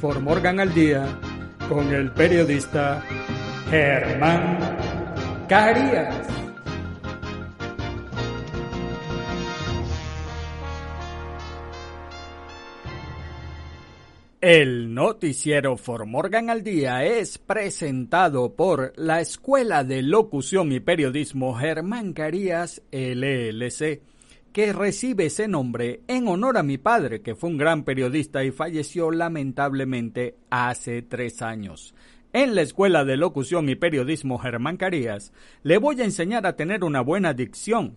For Morgan al Día con el periodista Germán Carías. El noticiero For Morgan al Día es presentado por la Escuela de Locución y Periodismo Germán Carías LLC, que recibe ese nombre en honor a mi padre, que fue un gran periodista y falleció lamentablemente hace tres años. En la Escuela de Locución y Periodismo Germán Carías le voy a enseñar a tener una buena dicción,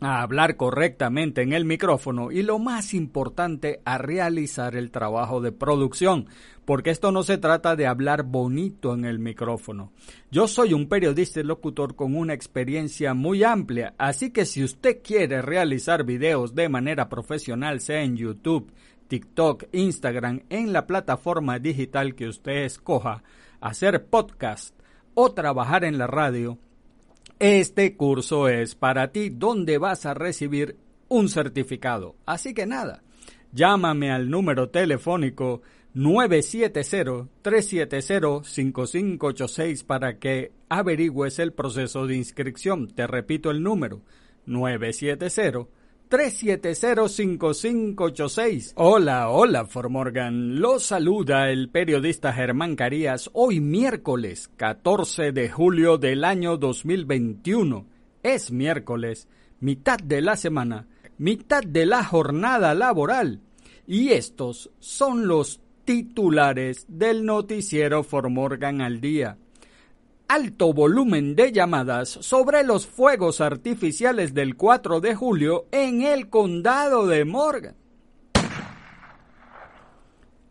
a hablar correctamente en el micrófono y lo más importante, a realizar el trabajo de producción, porque esto no se trata de hablar bonito en el micrófono. Yo soy un periodista y locutor con una experiencia muy amplia, así que si usted quiere realizar videos de manera profesional, sea en YouTube, TikTok, Instagram, en la plataforma digital que usted escoja, hacer podcast o trabajar en la radio, este curso es para ti donde vas a recibir un certificado. Así que nada, llámame al número telefónico 970-370-5586 para que averigües el proceso de inscripción. Te repito el número 970 370-5586. Hola, hola, Formorgan. Lo saluda el periodista Germán Carías hoy miércoles 14 de julio del año 2021. Es miércoles, mitad de la semana, mitad de la jornada laboral. Y estos son los titulares del noticiero Formorgan al día alto volumen de llamadas sobre los fuegos artificiales del 4 de julio en el condado de Morgan.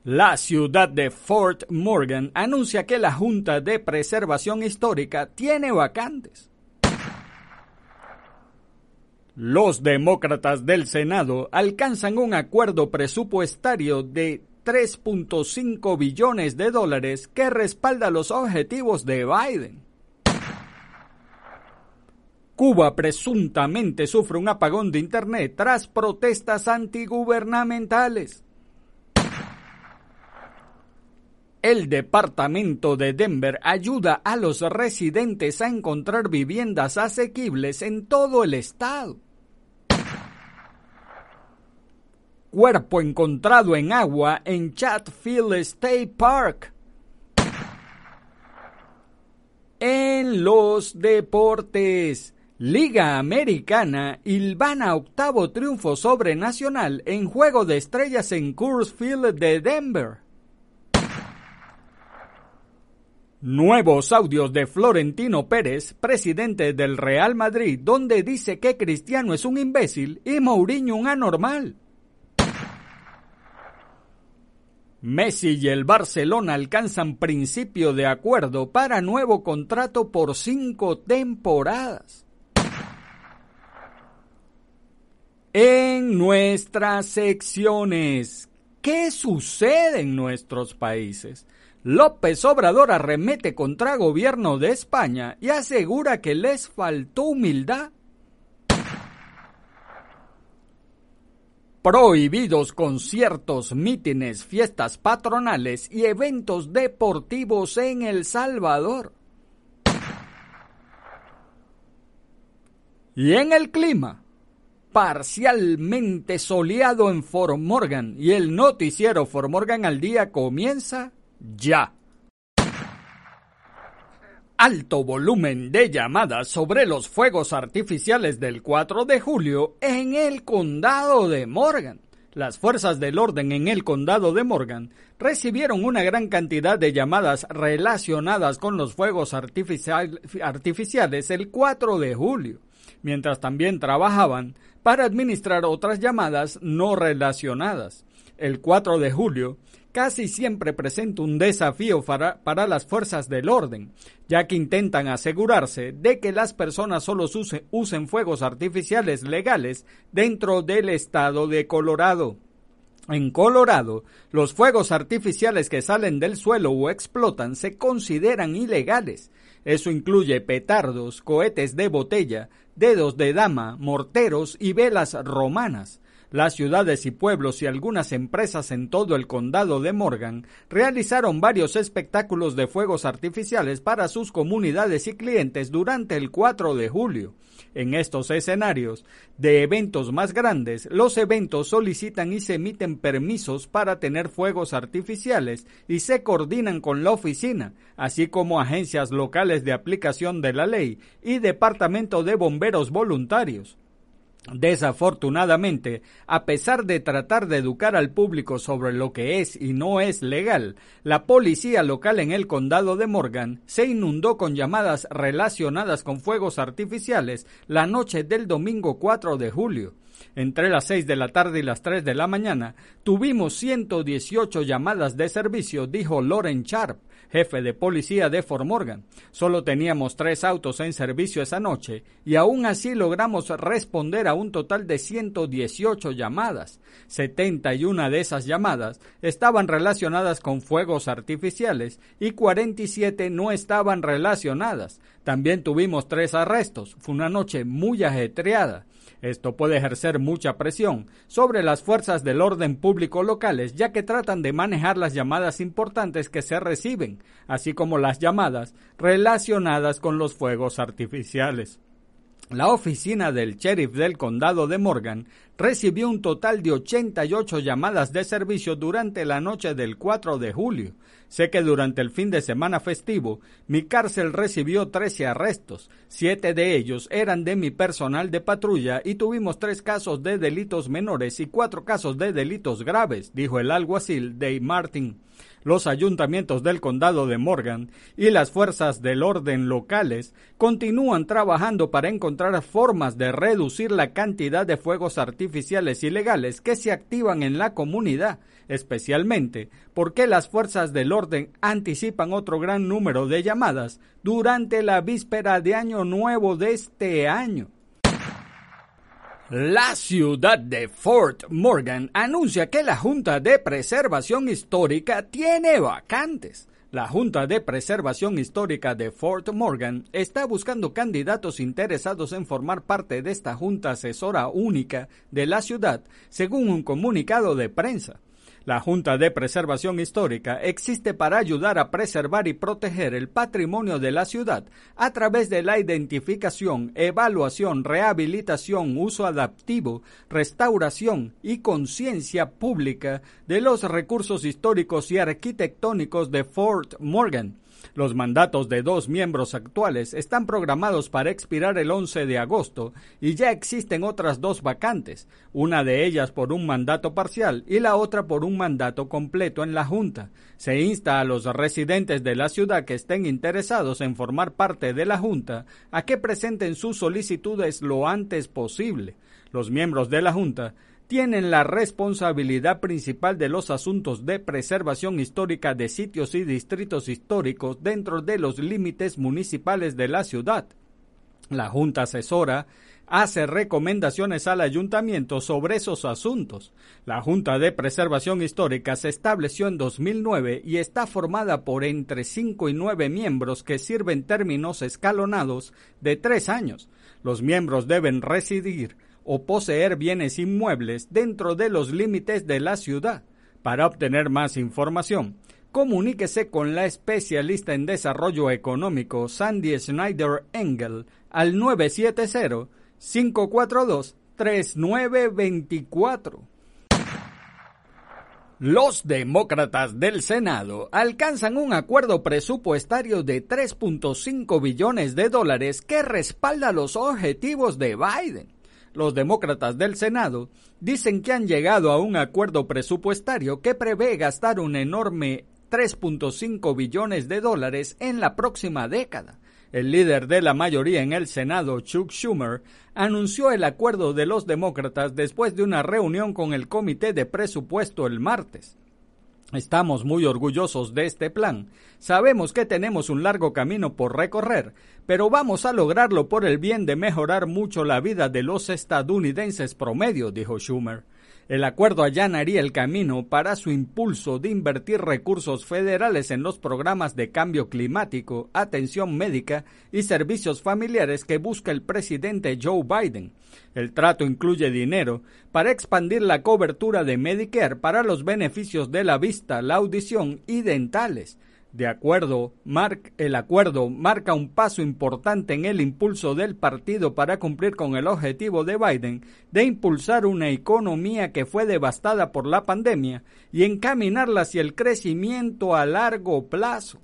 La ciudad de Fort Morgan anuncia que la Junta de Preservación Histórica tiene vacantes. Los demócratas del Senado alcanzan un acuerdo presupuestario de 3.5 billones de dólares que respalda los objetivos de Biden. Cuba presuntamente sufre un apagón de Internet tras protestas antigubernamentales. El departamento de Denver ayuda a los residentes a encontrar viviendas asequibles en todo el estado. Cuerpo encontrado en agua en Chatfield State Park. En los deportes, Liga Americana Ilvana octavo triunfo sobre Nacional en Juego de Estrellas en Coors Field de Denver. Nuevos audios de Florentino Pérez, presidente del Real Madrid, donde dice que Cristiano es un imbécil y Mourinho un anormal. Messi y el Barcelona alcanzan principio de acuerdo para nuevo contrato por cinco temporadas. En nuestras secciones, ¿qué sucede en nuestros países? López Obrador arremete contra gobierno de España y asegura que les faltó humildad Prohibidos conciertos, mítines, fiestas patronales y eventos deportivos en El Salvador. Y en el clima, parcialmente soleado en Fort Morgan y el noticiero Fort Morgan al día comienza ya. Alto volumen de llamadas sobre los fuegos artificiales del 4 de julio en el condado de Morgan. Las fuerzas del orden en el condado de Morgan recibieron una gran cantidad de llamadas relacionadas con los fuegos artificiales el 4 de julio, mientras también trabajaban para administrar otras llamadas no relacionadas. El 4 de julio casi siempre presenta un desafío para, las fuerzas del orden, ya que intentan asegurarse de que las personas solo usen fuegos artificiales legales dentro del estado de Colorado. En Colorado, los fuegos artificiales que salen del suelo o explotan se consideran ilegales. Eso incluye petardos, cohetes de botella, dedos de dama, morteros y velas romanas. Las ciudades y pueblos y algunas empresas en todo el condado de Morgan realizaron varios espectáculos de fuegos artificiales para sus comunidades y clientes durante el 4 de julio. En estos escenarios de eventos más grandes, los eventos solicitan y se emiten permisos para tener fuegos artificiales y se coordinan con la oficina, así como agencias locales de aplicación de la ley y departamento de bomberos voluntarios. Desafortunadamente, a pesar de tratar de educar al público sobre lo que es y no es legal, la policía local en el condado de Morgan se inundó con llamadas relacionadas con fuegos artificiales la noche del domingo 4 de julio. Entre las 6 de la tarde y las 3 de la mañana, tuvimos 118 llamadas de servicio, dijo Loren Sharp, jefe de policía de Fort Morgan. Solo teníamos tres autos en servicio esa noche y aún así logramos responder a un total de 118 llamadas. 71 de esas llamadas estaban relacionadas con fuegos artificiales y 47 no estaban relacionadas. También tuvimos tres arrestos. Fue una noche muy ajetreada. Esto puede ejercer mucha presión sobre las fuerzas del orden público locales, ya que tratan de manejar las llamadas importantes que se reciben, así como las llamadas relacionadas con los fuegos artificiales. La oficina del sheriff del condado de Morgan recibió un total de 88 llamadas de servicio durante la noche del 4 de julio. Sé que durante el fin de semana festivo mi cárcel recibió 13 arrestos. Siete de ellos eran de mi personal de patrulla y tuvimos tres casos de delitos menores y cuatro casos de delitos graves, dijo el alguacil Dave Martin los ayuntamientos del condado de Morgan y las fuerzas del orden locales continúan trabajando para encontrar formas de reducir la cantidad de fuegos artificiales ilegales que se activan en la comunidad, especialmente porque las fuerzas del orden anticipan otro gran número de llamadas durante la víspera de Año Nuevo de este año. La ciudad de Fort Morgan anuncia que la Junta de Preservación Histórica tiene vacantes. La Junta de Preservación Histórica de Fort Morgan está buscando candidatos interesados en formar parte de esta Junta Asesora Única de la ciudad, según un comunicado de prensa. La Junta de Preservación Histórica existe para ayudar a preservar y proteger el patrimonio de la ciudad a través de la identificación, evaluación, rehabilitación, uso adaptivo, restauración y conciencia pública de los recursos históricos y arquitectónicos de Fort Morgan los mandatos de dos miembros actuales están programados para expirar el 11 de agosto y ya existen otras dos vacantes, una de ellas por un mandato parcial y la otra por un mandato completo en la Junta. Se insta a los residentes de la ciudad que estén interesados en formar parte de la Junta a que presenten sus solicitudes lo antes posible. Los miembros de la Junta tienen la responsabilidad principal de los asuntos de preservación histórica de sitios y distritos históricos dentro de los límites municipales de la ciudad. La Junta Asesora hace recomendaciones al ayuntamiento sobre esos asuntos. La Junta de Preservación Histórica se estableció en 2009 y está formada por entre 5 y 9 miembros que sirven términos escalonados de tres años. Los miembros deben residir o poseer bienes inmuebles dentro de los límites de la ciudad. Para obtener más información, comuníquese con la especialista en desarrollo económico Sandy Schneider Engel al 970-542-3924. Los demócratas del Senado alcanzan un acuerdo presupuestario de 3.5 billones de dólares que respalda los objetivos de Biden. Los demócratas del Senado dicen que han llegado a un acuerdo presupuestario que prevé gastar un enorme 3.5 billones de dólares en la próxima década el líder de la mayoría en el Senado, Chuck Schumer, anunció el acuerdo de los demócratas después de una reunión con el Comité de Presupuesto el martes. Estamos muy orgullosos de este plan. Sabemos que tenemos un largo camino por recorrer, pero vamos a lograrlo por el bien de mejorar mucho la vida de los estadounidenses promedio, dijo Schumer. El acuerdo allanaría el camino para su impulso de invertir recursos federales en los programas de cambio climático, atención médica y servicios familiares que busca el presidente Joe Biden. El trato incluye dinero para expandir la cobertura de Medicare para los beneficios de la vista, la audición y dentales de acuerdo, el acuerdo marca un paso importante en el impulso del partido para cumplir con el objetivo de Biden de impulsar una economía que fue devastada por la pandemia y encaminarla hacia el crecimiento a largo plazo.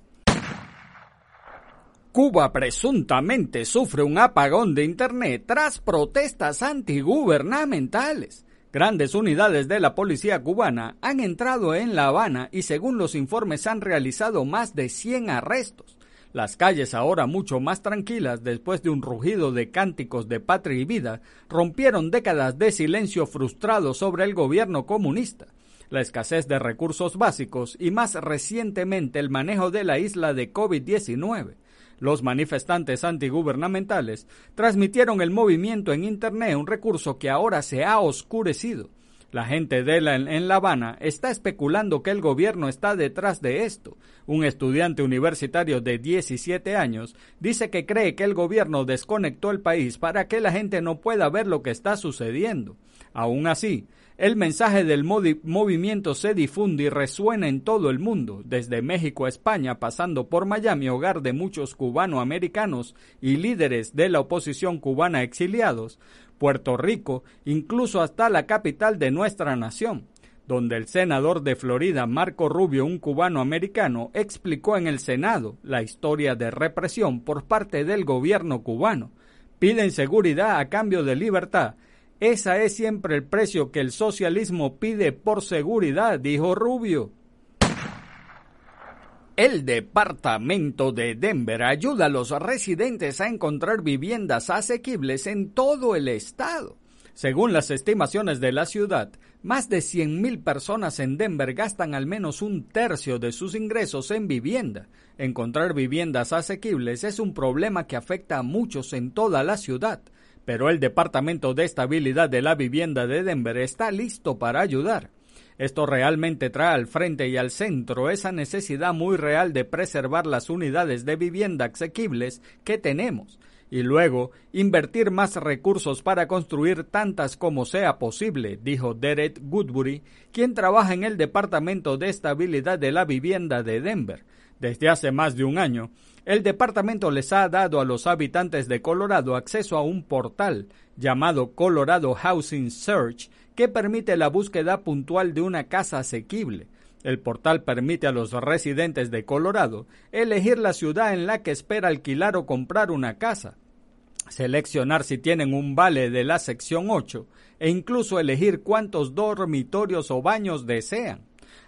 Cuba presuntamente sufre un apagón de Internet tras protestas antigubernamentales. Grandes unidades de la policía cubana han entrado en La Habana y según los informes han realizado más de 100 arrestos. Las calles ahora mucho más tranquilas después de un rugido de cánticos de patria y vida rompieron décadas de silencio frustrado sobre el gobierno comunista, la escasez de recursos básicos y más recientemente el manejo de la isla de COVID-19. Los manifestantes antigubernamentales transmitieron el movimiento en Internet, un recurso que ahora se ha oscurecido. La gente de la, en La Habana está especulando que el gobierno está detrás de esto. Un estudiante universitario de 17 años dice que cree que el gobierno desconectó el país para que la gente no pueda ver lo que está sucediendo. Aún así, el mensaje del movimiento se difunde y resuena en todo el mundo, desde México a España, pasando por Miami, hogar de muchos cubanoamericanos y líderes de la oposición cubana exiliados, Puerto Rico, incluso hasta la capital de nuestra nación, donde el senador de Florida, Marco Rubio, un cubano americano, explicó en el Senado la historia de represión por parte del gobierno cubano. Piden seguridad a cambio de libertad ese es siempre el precio que el socialismo pide por seguridad, dijo Rubio. El departamento de Denver ayuda a los residentes a encontrar viviendas asequibles en todo el estado. Según las estimaciones de la ciudad, más de 100.000 personas en Denver gastan al menos un tercio de sus ingresos en vivienda. Encontrar viviendas asequibles es un problema que afecta a muchos en toda la ciudad pero el Departamento de Estabilidad de la Vivienda de Denver está listo para ayudar. Esto realmente trae al frente y al centro esa necesidad muy real de preservar las unidades de vivienda asequibles que tenemos y luego invertir más recursos para construir tantas como sea posible, dijo Derek Goodbury, quien trabaja en el Departamento de Estabilidad de la Vivienda de Denver. Desde hace más de un año, el departamento les ha dado a los habitantes de Colorado acceso a un portal llamado Colorado Housing Search que permite la búsqueda puntual de una casa asequible. El portal permite a los residentes de Colorado elegir la ciudad en la que espera alquilar o comprar una casa, seleccionar si tienen un vale de la sección 8 e incluso elegir cuántos dormitorios o baños desean.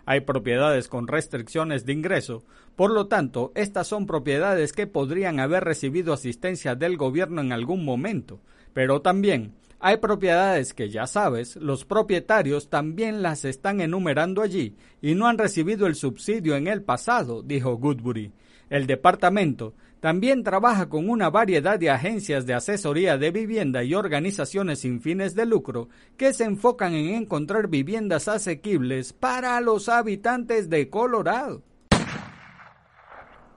Hay propiedades con restricciones de ingreso, por lo tanto, estas son propiedades que podrían haber recibido asistencia del gobierno en algún momento, pero también hay propiedades que ya sabes, los propietarios también las están enumerando allí y no han recibido el subsidio en el pasado, dijo Goodbury. El departamento también trabaja con una variedad de agencias de asesoría de vivienda y organizaciones sin fines de lucro que se enfocan en encontrar viviendas asequibles para los habitantes de Colorado.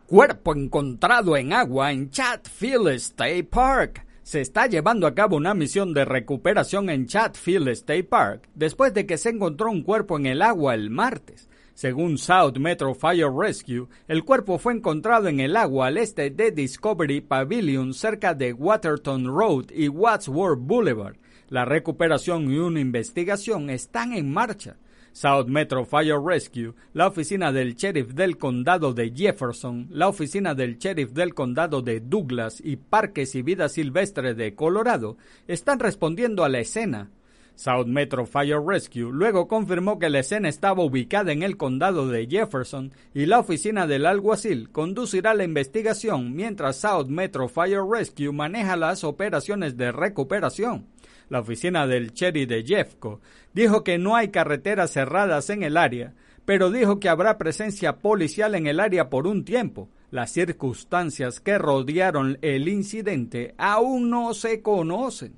Cuerpo encontrado en agua en Chatfield State Park. Se está llevando a cabo una misión de recuperación en Chatfield State Park después de que se encontró un cuerpo en el agua el martes. Según South Metro Fire Rescue, el cuerpo fue encontrado en el agua al este de Discovery Pavilion cerca de Waterton Road y Wadsworth Boulevard. La recuperación y una investigación están en marcha. South Metro Fire Rescue, la oficina del sheriff del condado de Jefferson, la oficina del sheriff del condado de Douglas y Parques y Vida Silvestre de Colorado están respondiendo a la escena. South Metro Fire Rescue luego confirmó que la escena estaba ubicada en el condado de Jefferson y la oficina del alguacil conducirá la investigación mientras South Metro Fire Rescue maneja las operaciones de recuperación la oficina del Cherry de Jeffco, dijo que no hay carreteras cerradas en el área, pero dijo que habrá presencia policial en el área por un tiempo. Las circunstancias que rodearon el incidente aún no se conocen.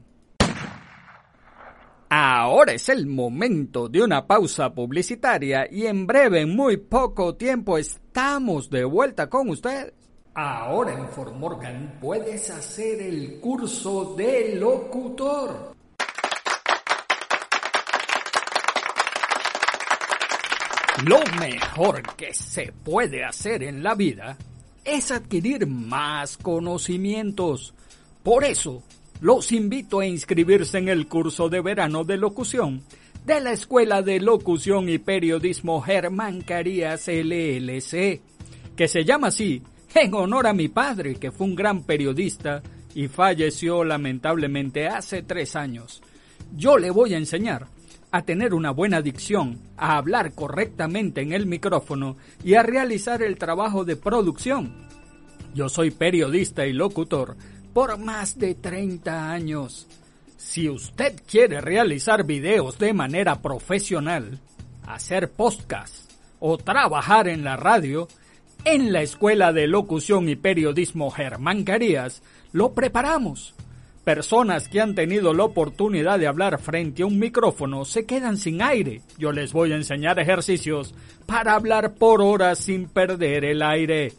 Ahora es el momento de una pausa publicitaria y en breve, en muy poco tiempo, estamos de vuelta con ustedes. Ahora en Fort Morgan puedes hacer el curso de locutor. Lo mejor que se puede hacer en la vida es adquirir más conocimientos. Por eso, los invito a inscribirse en el curso de verano de locución de la Escuela de Locución y Periodismo Germán Carías LLC, que se llama así en honor a mi padre, que fue un gran periodista y falleció lamentablemente hace tres años. Yo le voy a enseñar a tener una buena dicción, a hablar correctamente en el micrófono y a realizar el trabajo de producción. Yo soy periodista y locutor por más de 30 años. Si usted quiere realizar videos de manera profesional, hacer podcast o trabajar en la radio, en la Escuela de Locución y Periodismo Germán Carías lo preparamos Personas que han tenido la oportunidad de hablar frente a un micrófono se quedan sin aire. Yo les voy a enseñar ejercicios para hablar por horas sin perder el aire.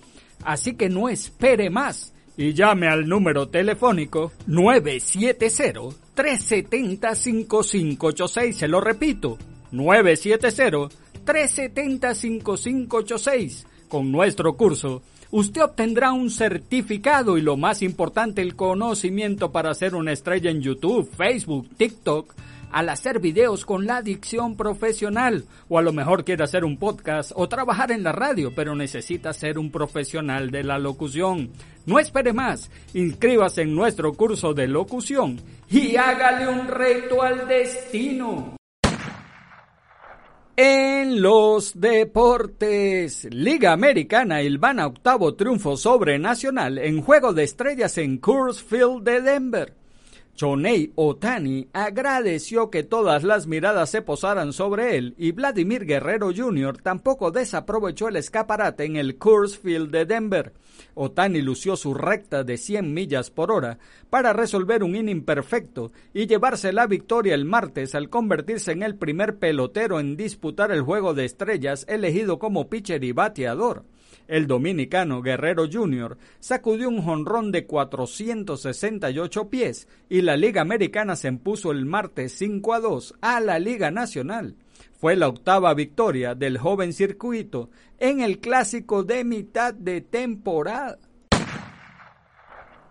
Así que no espere más y llame al número telefónico 970-370-5586. Se lo repito, 970-370-5586. Con nuestro curso usted obtendrá un certificado y lo más importante, el conocimiento para ser una estrella en YouTube, Facebook, TikTok, al hacer videos con la dicción profesional o a lo mejor quiere hacer un podcast o trabajar en la radio, pero necesita ser un profesional de la locución. No espere más, inscríbase en nuestro curso de locución y hágale un reto al destino. En los deportes, Liga Americana Ilvana octavo triunfo sobre Nacional en Juego de Estrellas en Coors Field de Denver. Chonei Otani agradeció que todas las miradas se posaran sobre él y Vladimir Guerrero Jr. tampoco desaprovechó el escaparate en el Coors Field de Denver. Otani lució su recta de 100 millas por hora para resolver un inning perfecto y llevarse la victoria el martes al convertirse en el primer pelotero en disputar el juego de estrellas elegido como pitcher y bateador. El dominicano Guerrero Jr. sacudió un jonrón de 468 pies y la Liga Americana se impuso el martes 5 a 2 a la Liga Nacional. Fue la octava victoria del joven circuito en el clásico de mitad de temporada.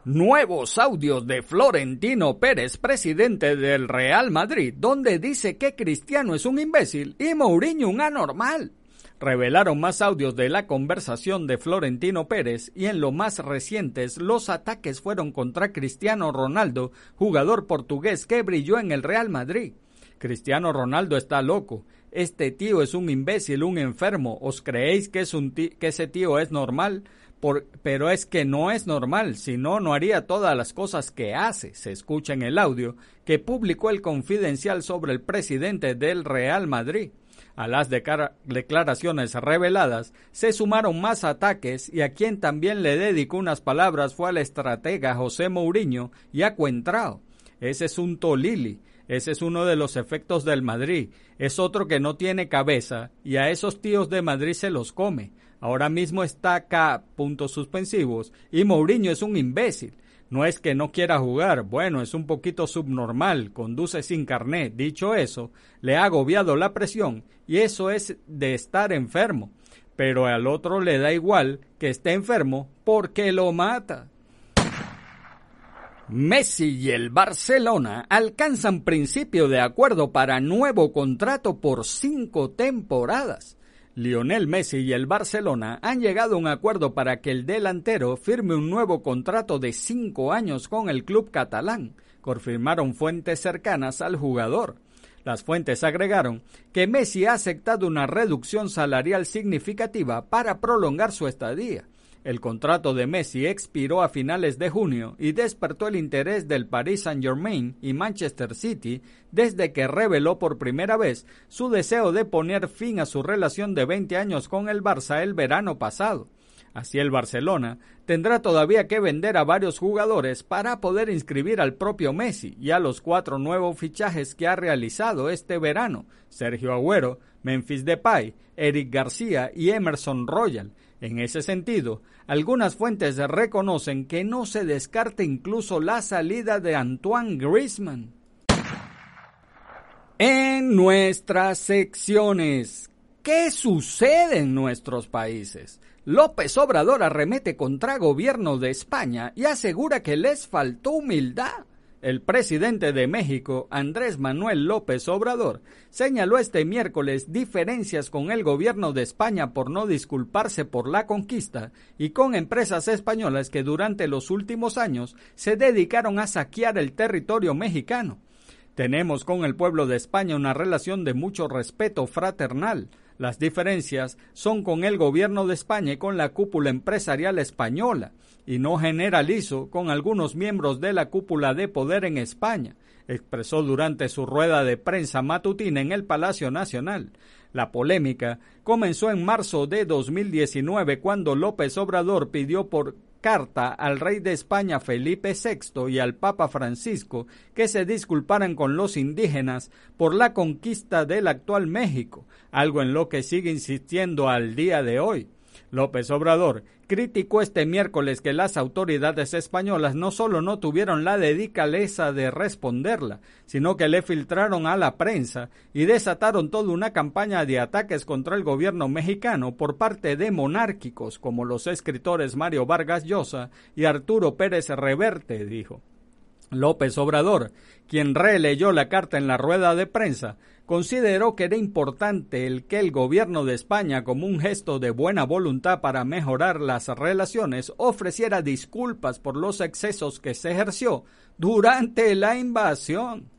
Nuevos audios de Florentino Pérez, presidente del Real Madrid, donde dice que Cristiano es un imbécil y Mourinho un anormal revelaron más audios de la conversación de Florentino Pérez y en lo más recientes los ataques fueron contra Cristiano Ronaldo, jugador portugués que brilló en el Real Madrid. Cristiano Ronaldo está loco. Este tío es un imbécil, un enfermo. ¿Os creéis que, ese tío es normal? pero es que no es normal, si no, no haría todas las cosas que hace. Se escucha en el audio que publicó el confidencial sobre el presidente del Real Madrid. A las declaraciones reveladas se sumaron más ataques y a quien también le dedicó unas palabras fue al estratega José Mourinho y a Cuentrao. Ese es un Tolili, ese es uno de los efectos del Madrid, es otro que no tiene cabeza y a esos tíos de Madrid se los come. Ahora mismo está acá, puntos suspensivos, y Mourinho es un imbécil. No es que no quiera jugar, bueno, es un poquito subnormal, conduce sin carnet. Dicho eso, le ha agobiado la presión y eso es de estar enfermo. Pero al otro le da igual que esté enfermo porque lo mata. Messi y el Barcelona alcanzan principio de acuerdo para nuevo contrato por cinco temporadas. Lionel Messi y el Barcelona han llegado a un acuerdo para que el delantero firme un nuevo contrato de cinco años con el club catalán, confirmaron fuentes cercanas al jugador. Las fuentes agregaron que Messi ha aceptado una reducción salarial significativa para prolongar su estadía. El contrato de Messi expiró a finales de junio y despertó el interés del Paris Saint-Germain y Manchester City desde que reveló por primera vez su deseo de poner fin a su relación de 20 años con el Barça el verano pasado. Así el Barcelona tendrá todavía que vender a varios jugadores para poder inscribir al propio Messi y a los cuatro nuevos fichajes que ha realizado este verano, Sergio Agüero, Memphis Depay, Eric García y Emerson Royal, en ese sentido, algunas fuentes reconocen que no se descarta incluso la salida de Antoine Griezmann. En nuestras secciones, ¿qué sucede en nuestros países? López Obrador arremete contra gobierno de España y asegura que les faltó humildad. El presidente de México, Andrés Manuel López Obrador, señaló este miércoles diferencias con el gobierno de España por no disculparse por la conquista y con empresas españolas que durante los últimos años se dedicaron a saquear el territorio mexicano. Tenemos con el pueblo de España una relación de mucho respeto fraternal, las diferencias son con el gobierno de España y con la cúpula empresarial española, y no generalizo con algunos miembros de la cúpula de poder en España, expresó durante su rueda de prensa matutina en el Palacio Nacional. La polémica comenzó en marzo de 2019 cuando López Obrador pidió por carta al rey de España Felipe VI y al Papa Francisco que se disculparan con los indígenas por la conquista del actual México, algo en lo que sigue insistiendo al día de hoy. López Obrador criticó este miércoles que las autoridades españolas no solo no tuvieron la dedicaleza de responderla, sino que le filtraron a la prensa y desataron toda una campaña de ataques contra el gobierno mexicano por parte de monárquicos como los escritores Mario Vargas Llosa y Arturo Pérez Reverte, dijo. López Obrador, quien releyó la carta en la rueda de prensa, consideró que era importante el que el gobierno de España, como un gesto de buena voluntad para mejorar las relaciones, ofreciera disculpas por los excesos que se ejerció durante la invasión.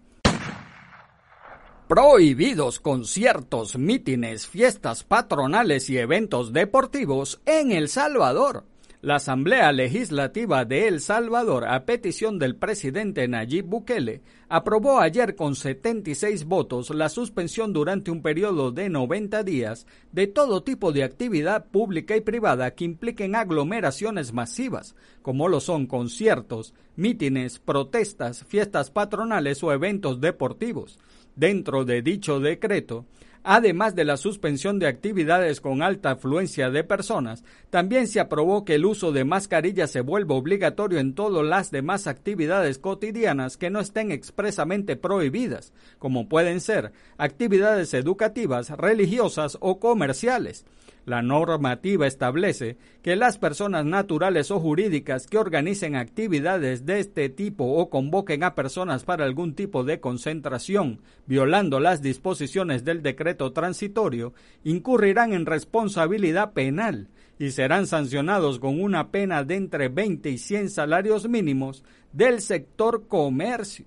Prohibidos conciertos, mítines, fiestas patronales y eventos deportivos en El Salvador. La Asamblea Legislativa de El Salvador, a petición del presidente Nayib Bukele, aprobó ayer con 76 votos la suspensión durante un periodo de 90 días de todo tipo de actividad pública y privada que impliquen aglomeraciones masivas, como lo son conciertos, mítines, protestas, fiestas patronales o eventos deportivos. Dentro de dicho decreto, Además de la suspensión de actividades con alta afluencia de personas, también se aprobó que el uso de mascarillas se vuelva obligatorio en todas las demás actividades cotidianas que no estén expresamente prohibidas, como pueden ser actividades educativas, religiosas o comerciales. La normativa establece que las personas naturales o jurídicas que organicen actividades de este tipo o convoquen a personas para algún tipo de concentración, violando las disposiciones del decreto transitorio, incurrirán en responsabilidad penal y serán sancionados con una pena de entre 20 y 100 salarios mínimos del sector comercio.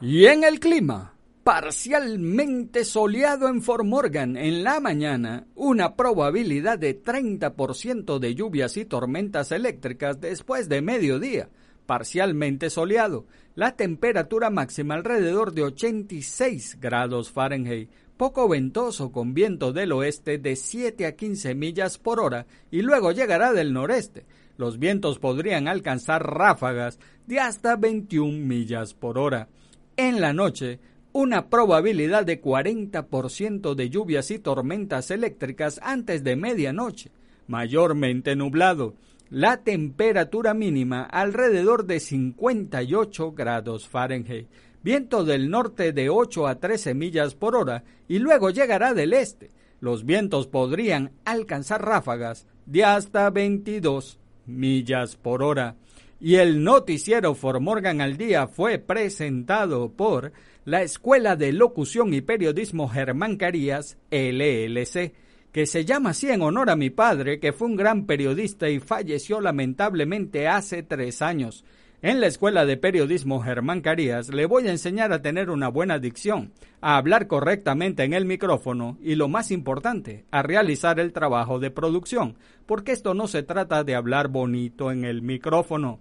Y en el clima, parcialmente soleado en Fort Morgan en la mañana, una probabilidad de 30% de lluvias y tormentas eléctricas después de mediodía, parcialmente soleado, la temperatura máxima alrededor de 86 grados Fahrenheit, poco ventoso con viento del oeste de 7 a 15 millas por hora y luego llegará del noreste. Los vientos podrían alcanzar ráfagas de hasta 21 millas por hora. En la noche, una probabilidad de 40% de lluvias y tormentas eléctricas antes de medianoche, mayormente nublado. La temperatura mínima alrededor de 58 grados Fahrenheit. Viento del norte de 8 a 13 millas por hora y luego llegará del este. Los vientos podrían alcanzar ráfagas de hasta 22 millas por hora y el noticiero For Morgan al Día fue presentado por la Escuela de Locución y Periodismo Germán Carías, LLC, que se llama así en honor a mi padre, que fue un gran periodista y falleció lamentablemente hace tres años. En la Escuela de Periodismo Germán Carías le voy a enseñar a tener una buena dicción, a hablar correctamente en el micrófono y lo más importante, a realizar el trabajo de producción, porque esto no se trata de hablar bonito en el micrófono.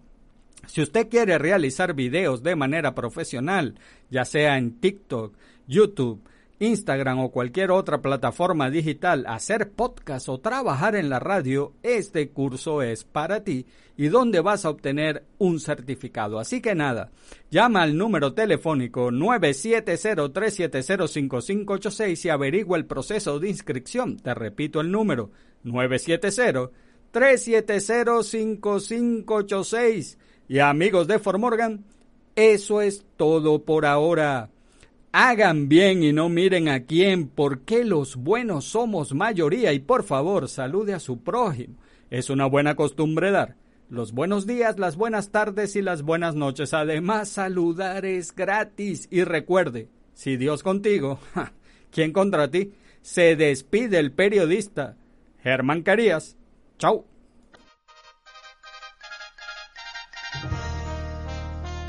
Si usted quiere realizar videos de manera profesional, ya sea en TikTok, YouTube, Instagram o cualquier otra plataforma digital, hacer podcast o trabajar en la radio, este curso es para ti y donde vas a obtener un certificado. Así que nada, llama al número telefónico 970-370-5586 y averigua el proceso de inscripción. Te repito el número 970-370-5586. Y amigos de Formorgan, eso es todo por ahora. Hagan bien y no miren a quién, porque los buenos somos mayoría y por favor salude a su prójimo. Es una buena costumbre dar los buenos días, las buenas tardes y las buenas noches. Además, saludar es gratis. Y recuerde, si Dios contigo, ¿quién contra ti? Se despide el periodista Germán Carías. Chau.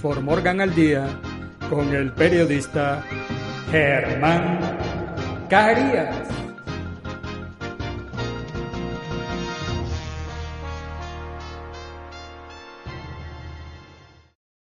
For Morgan al Día con el periodista Germán Carías.